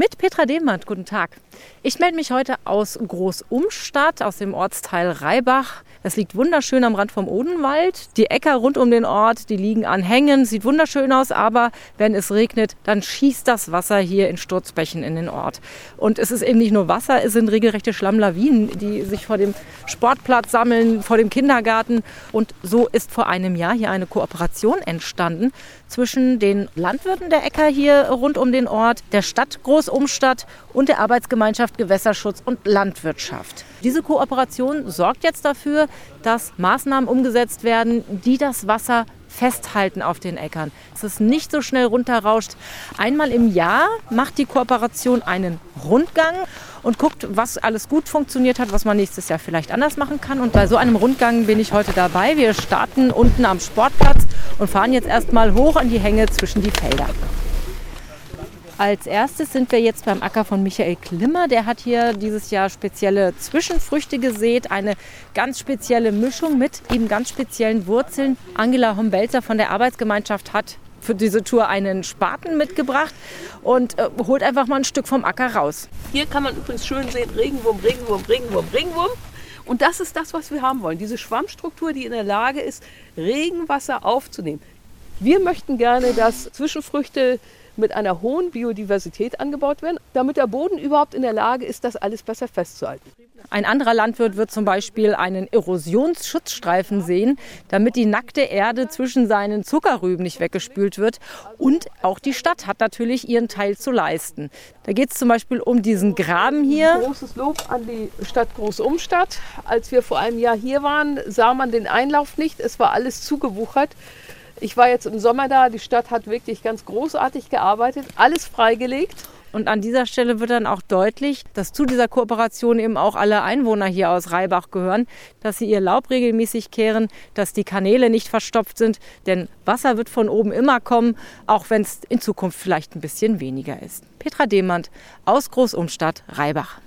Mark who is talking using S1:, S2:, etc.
S1: Mit Petra Dehmann, guten Tag. Ich melde mich heute aus Großumstadt, aus dem Ortsteil Reibach. Es liegt wunderschön am Rand vom Odenwald. Die Äcker rund um den Ort, die liegen an Hängen, sieht wunderschön aus, aber wenn es regnet, dann schießt das Wasser hier in Sturzbächen in den Ort. Und es ist eben nicht nur Wasser, es sind regelrechte Schlammlawinen, die sich vor dem Sportplatz sammeln, vor dem Kindergarten. Und so ist vor einem Jahr hier eine Kooperation entstanden zwischen den Landwirten der Äcker hier rund um den Ort, der Stadt Großumstadt und der Arbeitsgemeinschaft Gewässerschutz und Landwirtschaft. Diese Kooperation sorgt jetzt dafür, dass Maßnahmen umgesetzt werden, die das Wasser festhalten auf den Äckern, dass es nicht so schnell runterrauscht. Einmal im Jahr macht die Kooperation einen Rundgang und guckt, was alles gut funktioniert hat, was man nächstes Jahr vielleicht anders machen kann. Und bei so einem Rundgang bin ich heute dabei. Wir starten unten am Sportplatz und fahren jetzt erstmal hoch an die Hänge zwischen die Felder. Als erstes sind wir jetzt beim Acker von Michael Klimmer. Der hat hier dieses Jahr spezielle Zwischenfrüchte gesät, eine ganz spezielle Mischung mit eben ganz speziellen Wurzeln. Angela Hombelzer von der Arbeitsgemeinschaft hat für diese Tour einen Spaten mitgebracht und äh, holt einfach mal ein Stück vom Acker raus.
S2: Hier kann man übrigens schön sehen, Regenwurm, Regenwurm, Regenwurm, Regenwurm. Und das ist das, was wir haben wollen. Diese Schwammstruktur, die in der Lage ist, Regenwasser aufzunehmen. Wir möchten gerne, dass Zwischenfrüchte mit einer hohen Biodiversität angebaut werden, damit der Boden überhaupt in der Lage ist, das alles besser festzuhalten.
S1: Ein anderer Landwirt wird zum Beispiel einen Erosionsschutzstreifen sehen, damit die nackte Erde zwischen seinen Zuckerrüben nicht weggespült wird. Und auch die Stadt hat natürlich ihren Teil zu leisten. Da geht es zum Beispiel um diesen Graben hier.
S2: Großes Lob an die Stadt Großumstadt. Als wir vor einem Jahr hier waren, sah man den Einlauf nicht. Es war alles zugewuchert. Ich war jetzt im Sommer da. Die Stadt hat wirklich ganz großartig gearbeitet, alles freigelegt.
S1: Und an dieser Stelle wird dann auch deutlich, dass zu dieser Kooperation eben auch alle Einwohner hier aus Reibach gehören, dass sie ihr Laub regelmäßig kehren, dass die Kanäle nicht verstopft sind, denn Wasser wird von oben immer kommen, auch wenn es in Zukunft vielleicht ein bisschen weniger ist. Petra Demand aus Großumstadt, Reibach.